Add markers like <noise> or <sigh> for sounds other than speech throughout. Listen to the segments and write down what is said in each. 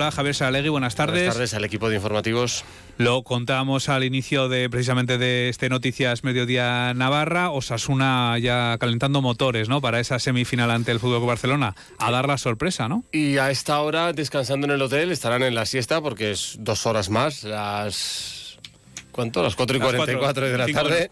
Hola, Javier Saralegui, buenas tardes. Buenas tardes al equipo de informativos. Lo contábamos al inicio de precisamente de este Noticias Mediodía Navarra, Osasuna ya calentando motores, ¿no? Para esa semifinal ante el Fútbol Barcelona, a dar la sorpresa, ¿no? Y a esta hora descansando en el hotel, estarán en la siesta porque es dos horas más, las ¿Cuánto? Las 4 y 44 de la tarde.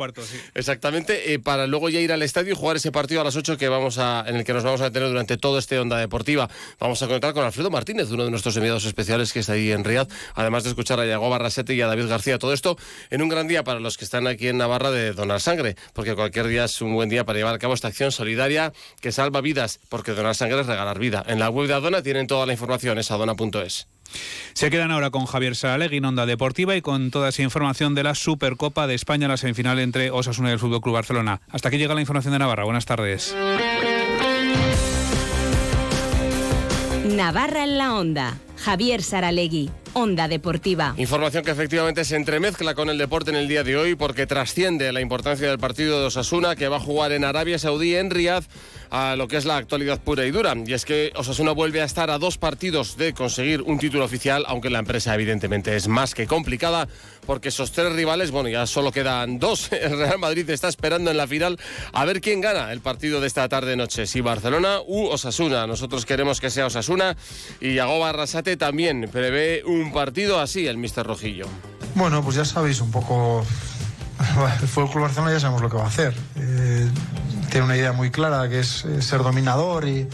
Exactamente, eh, para luego ya ir al estadio y jugar ese partido a las 8 que vamos a, en el que nos vamos a tener durante todo este Onda Deportiva. Vamos a conectar con Alfredo Martínez, uno de nuestros enviados especiales que está ahí en Riyadh, además de escuchar a Yago Barrasete y a David García. Todo esto en un gran día para los que están aquí en Navarra de donar sangre, porque cualquier día es un buen día para llevar a cabo esta acción solidaria que salva vidas, porque donar sangre es regalar vida. En la web de Adona tienen toda la información, es adona.es. Se quedan ahora con Javier Saralegui en Onda Deportiva y con toda esa información de la Supercopa de España, la semifinal entre Osasuna y el Fútbol Club Barcelona. Hasta aquí llega la información de Navarra. Buenas tardes. Navarra en la Onda. Javier Saralegui. Onda Deportiva. Información que efectivamente se entremezcla con el deporte en el día de hoy porque trasciende la importancia del partido de Osasuna que va a jugar en Arabia Saudí, en Riyadh, a lo que es la actualidad pura y dura. Y es que Osasuna vuelve a estar a dos partidos de conseguir un título oficial, aunque la empresa evidentemente es más que complicada, porque esos tres rivales, bueno, ya solo quedan dos. <laughs> El Real Madrid está esperando en la final a ver quién gana el partido de esta tarde-noche, si Barcelona u Osasuna. Nosotros queremos que sea Osasuna y Yago Arrasate también prevé un partido así, el Mister Rojillo. Bueno, pues ya sabéis un poco <laughs> el Fútbol Club Barcelona ya sabemos lo que va a hacer. Eh, tiene una idea muy clara que es eh, ser dominador y,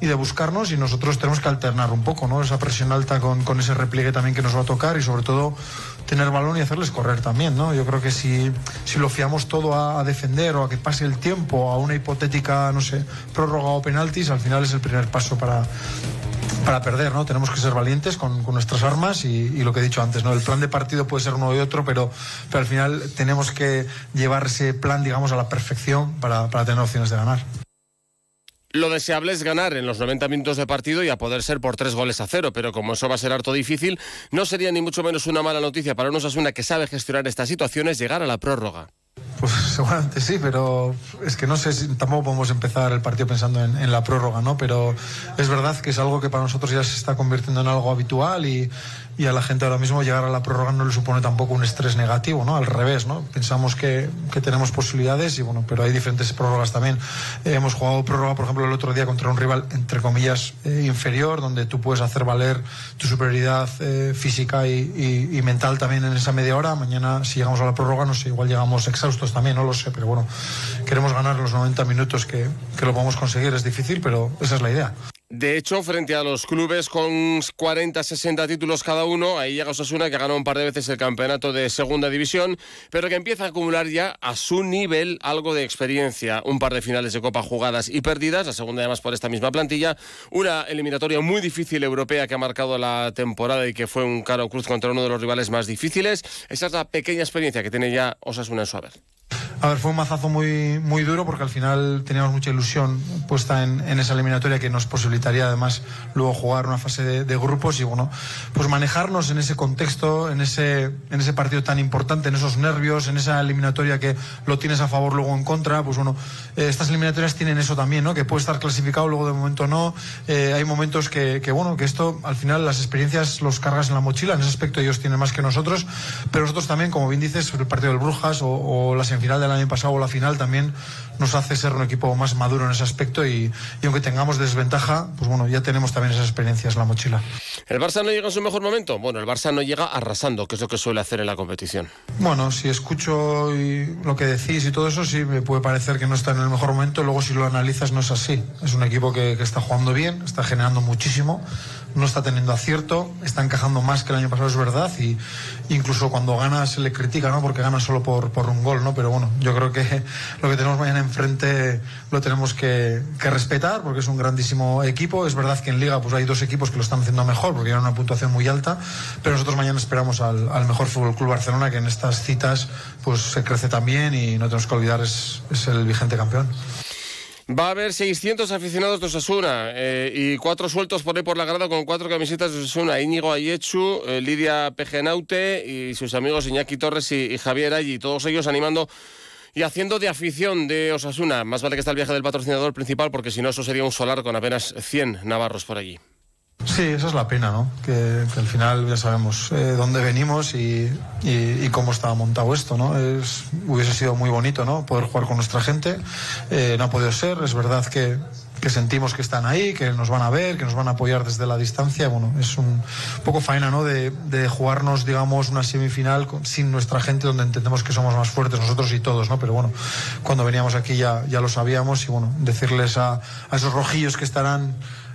de buscarnos y nosotros tenemos que alternar un poco, ¿no? Esa presión alta con, con, ese repliegue también que nos va a tocar y sobre todo tener balón y hacerles correr también, ¿no? Yo creo que si, si lo fiamos todo a, defender o a que pase el tiempo, a una hipotética, no sé, prórroga o penaltis, al final es el primer paso para, para perder, ¿no? Tenemos que ser valientes con, nuestras armas y, lo que he dicho antes, ¿no? El plan de partido puede ser uno y otro, pero, pero al final tenemos que llevar ese plan, digamos, a la perfección para, para tener opciones de ganar. Lo deseable es ganar en los 90 minutos de partido y a poder ser por tres goles a cero, pero como eso va a ser harto difícil, no sería ni mucho menos una mala noticia para un Osasuna que sabe gestionar estas situaciones llegar a la prórroga. Pues seguramente sí, pero es que no sé si tampoco podemos empezar el partido pensando en, la prórroga, ¿no? Pero es verdad que es algo que para nosotros ya se está convirtiendo en algo habitual y, y a la gente ahora mismo llegar a la prórroga no le supone tampoco un estrés negativo, ¿no? Al revés, ¿no? Pensamos que, que tenemos posibilidades y bueno, pero hay diferentes prórrogas también. Eh, hemos jugado prórroga, por ejemplo, el otro día contra un rival, entre comillas, eh, inferior, donde tú puedes hacer valer tu superioridad eh, física y, y, mental también en esa media hora. Mañana, si llegamos a la prórroga, no sé, igual llegamos exhaustos también, no lo sé, pero bueno, queremos ganar los 90 minutos que, que lo podemos conseguir. Es difícil, pero esa es la idea. De hecho, frente a los clubes con 40, 60 títulos cada uno, ahí llega Osasuna que ganó un par de veces el campeonato de segunda división, pero que empieza a acumular ya a su nivel algo de experiencia. Un par de finales de Copa jugadas y perdidas, la segunda además por esta misma plantilla. Una eliminatoria muy difícil europea que ha marcado la temporada y que fue un caro cruz contra uno de los rivales más difíciles. Esa es la pequeña experiencia que tiene ya Osasuna en su haber. A ver, fue un mazazo muy, muy duro porque al final teníamos mucha ilusión puesta en, esa eliminatoria que nos posibilitaría además luego jugar una fase de, grupos y bueno, pues manejarnos en ese contexto, en ese, en ese partido tan importante, en esos nervios, en esa eliminatoria que lo tienes a favor luego en contra, pues bueno, eh, estas eliminatorias tienen eso también, ¿no? Que puede estar clasificado, luego de momento no. Eh, hay momentos que, que, bueno, que esto al final las experiencias los cargas en la mochila, en ese aspecto ellos tienen más que nosotros, pero nosotros también, como bien dices, el partido del Brujas o, o la semifinal del año pasado o la final también nos hace ser un equipo más maduro en ese aspecto y, aunque tengamos desventaja, pues bueno, ya tenemos también esas experiencias en la mochila. ¿El Barça no llega en su mejor momento? Bueno, el Barça no llega arrasando, que es lo que suele hacer en la competición. Bueno, si escucho lo que decís y todo eso, sí me puede parecer que no está en el mejor momento, luego si lo analizas no es así. Es un equipo que, que está jugando bien, está generando muchísimo no está teniendo acierto, está encajando más que el año pasado, es verdad, y incluso cuando gana se le critica, ¿no? Porque gana solo por, por un gol, ¿no? Pero bueno, yo creo que lo que tenemos mañana enfrente lo tenemos que, respetar porque es un grandísimo equipo. Es verdad que en Liga pues hay dos equipos que lo están haciendo mejor porque tienen una puntuación muy alta, pero nosotros mañana esperamos al, mejor Fútbol Club Barcelona que en estas citas pues se crece también y no tenemos que olvidar es, es el vigente campeón. Va a haber 600 aficionados de Osasuna eh, y cuatro sueltos por ahí por la grada con cuatro camisetas de Osasuna. Íñigo Ayechu, eh, Lidia Pejenaute y sus amigos Iñaki Torres y, Javier Allí. Todos ellos animando y haciendo de afición de Osasuna. Más vale que está el viaje del patrocinador principal porque si no eso sería un solar con apenas 100 navarros por allí. Sí, esa es la pena, ¿no? Que, al final ya sabemos eh, dónde venimos y, cómo estaba montado esto, ¿no? Es, hubiese sido muy bonito, ¿no? Poder jugar con nuestra gente. Eh, no ha podido ser. Es verdad que, sentimos que están ahí, que nos van a ver, que nos van a apoyar desde la distancia. Bueno, es un poco faena, ¿no? De, jugarnos, digamos, una semifinal sin nuestra gente, donde entendemos que somos más fuertes nosotros y todos, ¿no? Pero bueno, cuando veníamos aquí ya, ya lo sabíamos y bueno, decirles a, a esos rojillos que estarán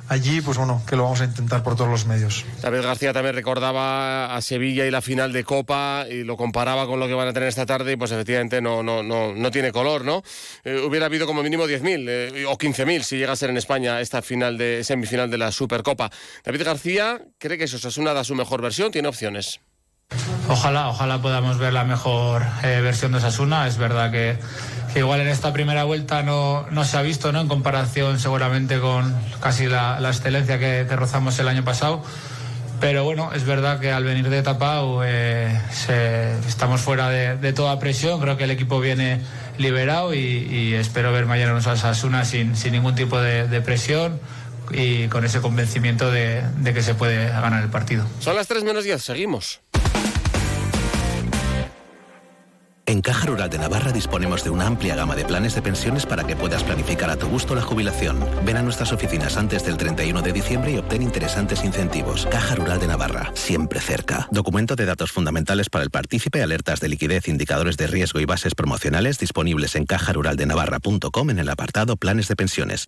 allí, pues bueno, que lo vamos a intentar por todos los medios. David García también recordaba a Sevilla y la final de Copa y lo comparaba con lo que van a tener esta tarde y pues efectivamente no, no, no, no tiene color, ¿no? Eh, hubiera habido como mínimo 10.000 eh, o 15.000 si llega a ser en España esta final de semifinal de la Supercopa. David García cree que Osasuna da su mejor versión, tiene opciones. Ojalá, ojalá podamos ver la mejor eh, versión de Osasuna. Es verdad que que igual en esta primera vuelta no, no se ha visto, ¿no? En comparación seguramente con casi la, la excelencia que, rozamos el año pasado. Pero bueno, es verdad que al venir de Tapao eh, estamos fuera de, toda presión. Creo que el equipo viene liberado y, espero ver mañana a Asuna sin, sin ningún tipo de, de presión y con ese convencimiento de, de, que se puede ganar el partido. Son las 3 menos 10, seguimos. En Caja Rural de Navarra disponemos de una amplia gama de planes de pensiones para que puedas planificar a tu gusto la jubilación. Ven a nuestras oficinas antes del 31 de diciembre y obtén interesantes incentivos. Caja Rural de Navarra, siempre cerca. Documento de datos fundamentales para el partícipe, alertas de liquidez, indicadores de riesgo y bases promocionales disponibles en cajaruraldenavarra.com en el apartado Planes de pensiones.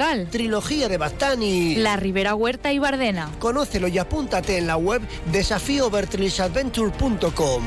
Trilogía de Bastani. La Ribera Huerta y Bardena. Conócelo y apúntate en la web desafíovertrisadventure.com.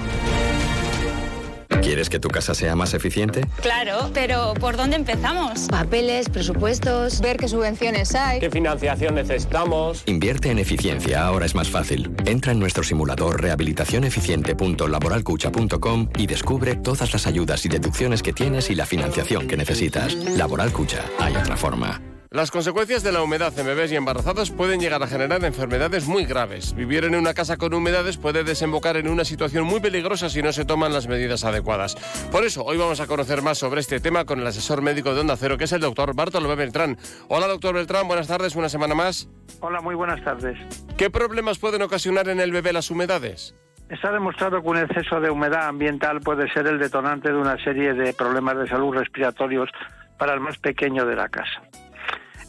¿Quieres que tu casa sea más eficiente? Claro, pero ¿por dónde empezamos? Papeles, presupuestos, ver qué subvenciones hay. ¿Qué financiación necesitamos? Invierte en eficiencia, ahora es más fácil. Entra en nuestro simulador rehabilitacioneficiente.laboralcucha.com y descubre todas las ayudas y deducciones que tienes y la financiación que necesitas. Laboral Cucha, hay otra forma. Las consecuencias de la humedad en bebés y embarazadas pueden llegar a generar enfermedades muy graves. Vivir en una casa con humedades puede desembocar en una situación muy peligrosa si no se toman las medidas adecuadas. Por eso, hoy vamos a conocer más sobre este tema con el asesor médico de Onda Cero, que es el doctor Bartolomé Beltrán. Hola, doctor Beltrán, buenas tardes, una semana más. Hola, muy buenas tardes. ¿Qué problemas pueden ocasionar en el bebé las humedades? Está demostrado que un exceso de humedad ambiental puede ser el detonante de una serie de problemas de salud respiratorios para el más pequeño de la casa.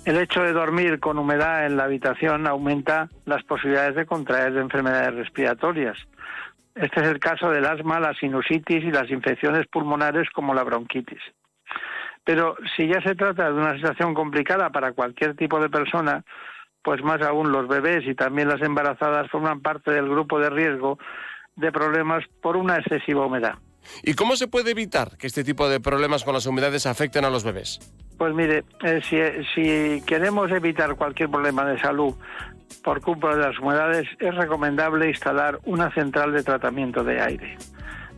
El hecho de dormir con humedad en la habitación aumenta las posibilidades de contraer enfermedades respiratorias. Este es el caso del asma, la sinusitis y las infecciones pulmonares como la bronquitis. Pero si ya se trata de una situación complicada para cualquier tipo de persona, pues más aún los bebés y también las embarazadas forman parte del grupo de riesgo de problemas por una excesiva humedad. ¿Y cómo se puede evitar que este tipo de problemas con las humedades afecten a los bebés? Pues mire, eh, si, queremos evitar cualquier problema de salud por culpa de las humedades, es recomendable instalar una central de tratamiento de aire.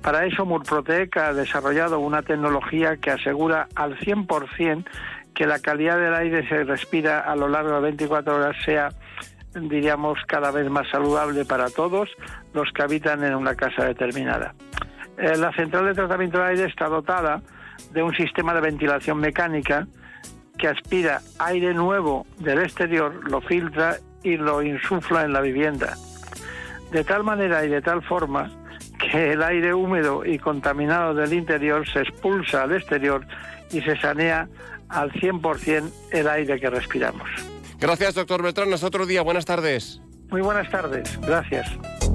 Para eso, Murprotec ha desarrollado una tecnología que asegura al 100% que la calidad del aire se respira a lo largo de 24 horas sea, diríamos, cada vez más saludable para todos los que habitan en una casa determinada. Eh, la central de tratamiento de aire está dotada de un sistema de ventilación mecánica que aspira aire nuevo del exterior, lo filtra y lo insufla en la vivienda. De tal manera y de tal forma que el aire húmedo y contaminado del interior se expulsa al exterior y se sanea al 100% el aire que respiramos. Gracias, doctor Beltrán. Hasta otro día. Buenas tardes. Muy buenas tardes. Gracias.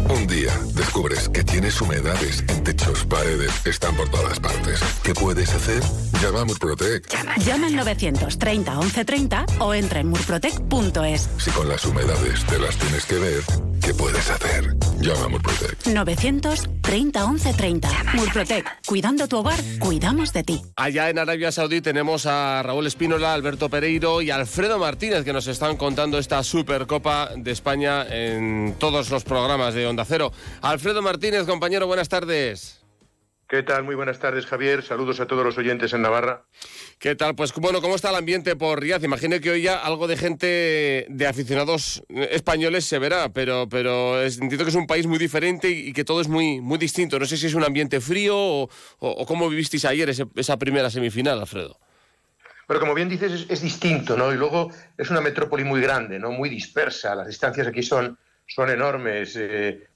Un día descubres que tienes humedades en techos, paredes, están por todas partes. ¿Qué puedes hacer? Llama a Murprotec. Llama, Llama al 930 1130 o entra en murprotec.es. Si con las humedades te las tienes que ver, ¿qué puedes hacer? Llama a Murprotec. 930 1130. Murprotec. Cuidando tu hogar, cuidamos de ti. Allá en Arabia Saudí tenemos a Raúl Espínola, Alberto Pereiro y Alfredo Martínez que nos están contando esta Supercopa de España en todos los programas de Onda Cero. Alfredo Martínez, compañero, buenas tardes. ¿Qué tal? Muy buenas tardes, Javier. Saludos a todos los oyentes en Navarra. ¿Qué tal? Pues bueno, ¿cómo está el ambiente por Riaz? Imagino que hoy ya algo de gente, de aficionados españoles se verá, pero, pero entiendo que es un país muy diferente y, que todo es muy, muy distinto. No sé si es un ambiente frío o, cómo vivisteis ayer esa primera semifinal, Alfredo. Pero como bien dices, es, distinto, ¿no? Y luego es una metrópoli muy grande, ¿no? Muy dispersa. Las distancias aquí son son enormes,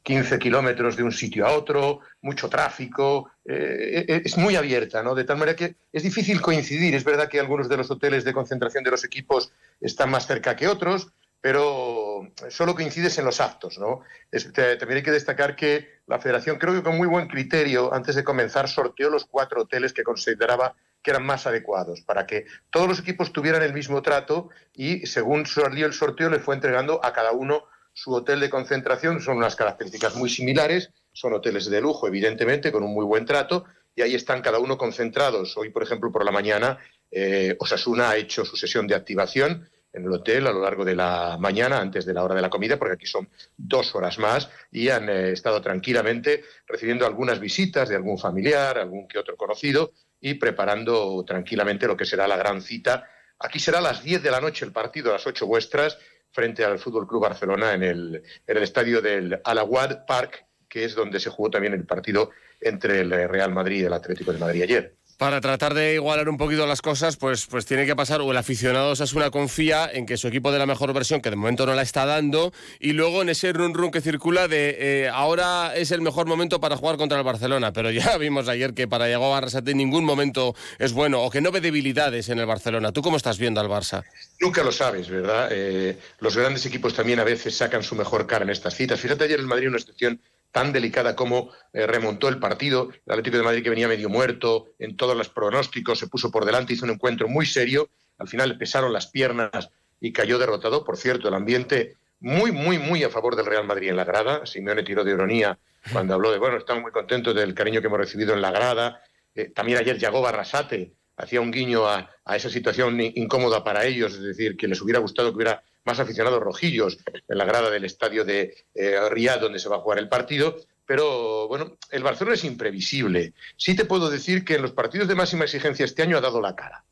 15 eh, kilómetros de un sitio a otro, mucho tráfico, eh, eh, es muy abierta, ¿no? De tal manera que es difícil coincidir. Es verdad que algunos de los hoteles de concentración de los equipos están más cerca que otros, pero solo coincides en los actos, ¿no? también hay que destacar que la Federación, creo que con muy buen criterio, antes de comenzar, sorteó los cuatro hoteles que consideraba que eran más adecuados, para que todos los equipos tuvieran el mismo trato y, según salió el sorteo, le fue entregando a cada uno su hotel de concentración son unas características muy similares, son hoteles de lujo, evidentemente, con un muy buen trato, y ahí están cada uno concentrados. Hoy, por ejemplo, por la mañana, eh, Osasuna ha hecho su sesión de activación en el hotel a lo largo de la mañana, antes de la hora de la comida, porque aquí son dos horas más, y han eh, estado tranquilamente recibiendo algunas visitas de algún familiar, algún que otro conocido, y preparando tranquilamente lo que será la gran cita. Aquí será a las 10 de la noche el partido, a las 8 vuestras, frente al Fútbol Club Barcelona en el, estadio del Alawad Park, que es donde se jugó también el partido entre el Real Madrid y el Atlético de Madrid ayer para tratar de igualar un poquito las cosas, pues, pues tiene que pasar, o el aficionado Osasuna confía en que su equipo de la mejor versión, que de momento no la está dando, y luego en ese run run que circula de eh, ahora es el mejor momento para jugar contra el Barcelona, pero ya <laughs> vimos ayer que para Diego Arrasate en ningún momento es bueno, o que no ve debilidades en el Barcelona. ¿Tú cómo estás viendo al Barça? Nunca lo sabes, ¿verdad? Eh, los grandes equipos también a veces sacan su mejor cara en estas citas. Fíjate ayer el Madrid una excepción tan delicada como eh, remontó el partido. El Atlético de Madrid que venía medio muerto en todos los pronósticos, se puso por delante, hizo un encuentro muy serio. Al final le pesaron las piernas y cayó derrotado. Por cierto, el ambiente muy, muy, muy a favor del Real Madrid en la grada. Simeone tiró de ironía cuando habló de, bueno, estamos muy contentos del cariño que hemos recibido en la grada. Eh, también ayer llegó Barrasate, hacía un guiño a, esa situación incómoda para ellos, es decir, que les hubiera gustado que hubiera más aficionados rojillos en la grada del estadio de eh, Riyadh donde se va a jugar el partido. Pero bueno, el Barcelona es imprevisible. Sí te puedo decir que en los partidos de máxima exigencia este año ha dado la cara.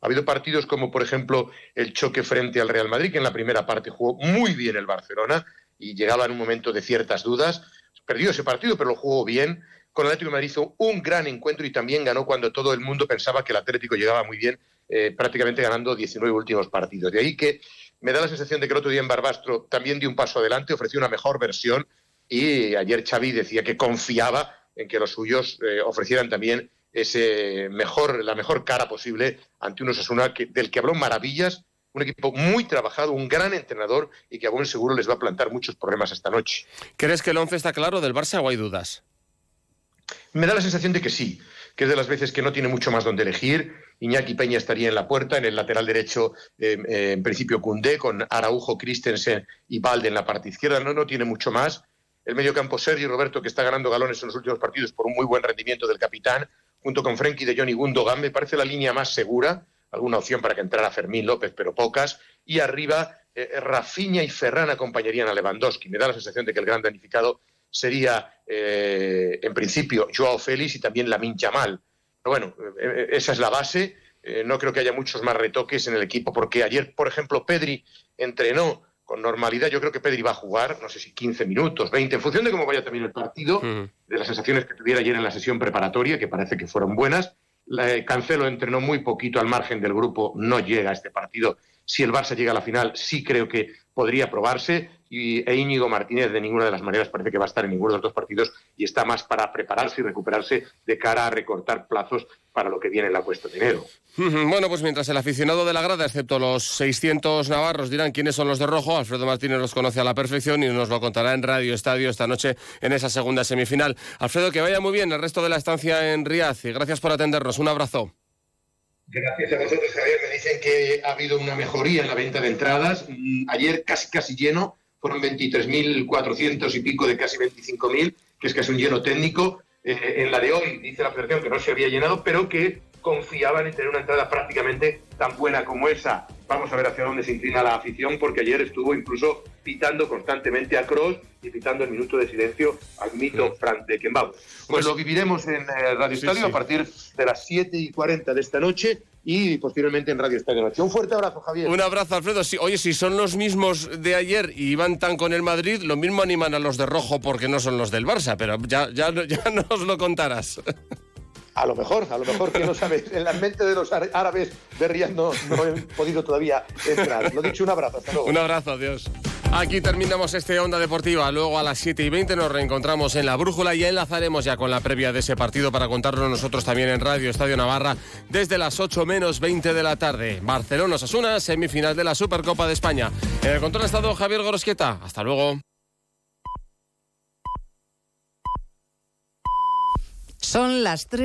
Ha habido partidos como, por ejemplo, el choque frente al Real Madrid, que en la primera parte jugó muy bien el Barcelona y llegaba en un momento de ciertas dudas. Perdió ese partido, pero lo jugó bien. Con el Atlético de Madrid hizo un gran encuentro y también ganó cuando todo el mundo pensaba que el Atlético llegaba muy bien, eh, prácticamente ganando 19 últimos partidos. De ahí que me da la sensación de que el otro día en Barbastro también dio un paso adelante, ofreció una mejor versión y ayer Xavi decía que confiaba en que los suyos eh, ofrecieran también ese mejor, la mejor cara posible ante un Osasuna que, del que habló maravillas, un equipo muy trabajado, un gran entrenador y que a buen seguro les va a plantar muchos problemas esta noche. ¿Crees que el once está claro del Barça o hay dudas? Me da la sensación de que sí que es de las veces que no tiene mucho más donde elegir. Iñaki Peña estaría en la puerta, en el lateral derecho, eh, eh, en principio Cundé, con Araujo, Christensen y Valde en la parte izquierda, no, no tiene mucho más. El medio campo Sergio Roberto, que está ganando galones en los últimos partidos por un muy buen rendimiento del capitán, junto con Frenkie de Johnny Gundogan, me parece la línea más segura. Alguna opción para que entrara Fermín López, pero pocas. Y arriba, eh, y Ferran acompañarían a Lewandowski. Me da la sensación de que el gran danificado sería, eh, en principio, Joao Félix y también Lamin Yamal. Pero bueno, eh, eh, esa es la base. no creo que haya muchos más retoques en el equipo, porque ayer, por ejemplo, Pedri entrenó con normalidad. Yo creo que Pedri va a jugar, no sé si 15 minutos, 20, en función de cómo vaya también el partido, de las sensaciones que tuviera ayer en la sesión preparatoria, que parece que fueron buenas. Cancelo entrenó muy poquito al margen del grupo, no llega a este partido Si el Barça llega a la final, sí creo que podría probarse y e Íñigo Martínez de ninguna de las maneras parece que va a estar en ninguno de los dos partidos y está más para prepararse y recuperarse de cara a recortar plazos para lo que viene en la cuesta de enero. Bueno, pues mientras el aficionado de la grada, excepto los 600 navarros, dirán quiénes son los de rojo, Alfredo Martínez los conoce a la perfección y nos lo contará en Radio Estadio esta noche en esa segunda semifinal. Alfredo, que vaya muy bien el resto de la estancia en Riaz y gracias por atendernos. Un abrazo. Gracias a vosotros, Javier. Me dicen que ha habido una mejoría en la venta de entradas. Mm, ayer casi casi lleno fueron 23.400 y pico de casi 25.000, que es casi un lleno técnico. Eh, en la de hoy dice la federación que no se había llenado, pero que confiaban en tener una entrada prácticamente tan buena como esa. Vamos a ver hacia dónde se inclina la afición, porque ayer estuvo incluso pitando constantemente a Cross y pitando el minuto de silencio al mito Frank de Pues, pues lo viviremos en eh, Radio Estadio a partir de las 7 y 40 de esta noche y posteriormente en Radio Estadio Noche. Un fuerte abrazo, Javier. Un abrazo, Alfredo. oye, si son los mismos de ayer y iban tan con el Madrid, lo mismo animan a los de rojo porque no son los del Barça, pero ya, ya, ya nos lo contarás. <laughs> A lo mejor, a lo mejor que no sabes. En la mente de los árabes de Riyadh no, no, he podido todavía entrar. Lo dicho, un abrazo. Hasta luego. Un abrazo, adiós. Aquí terminamos este Onda Deportiva. Luego a las 7 y 20 nos reencontramos en la Brújula y enlazaremos ya con la previa de ese partido para contarlo nosotros también en Radio Estadio Navarra desde las 8 menos 20 de la tarde. Barcelona Osasuna, semifinal de la Supercopa de España. En el control ha estado Javier Gorosqueta. Hasta luego. Son las 3.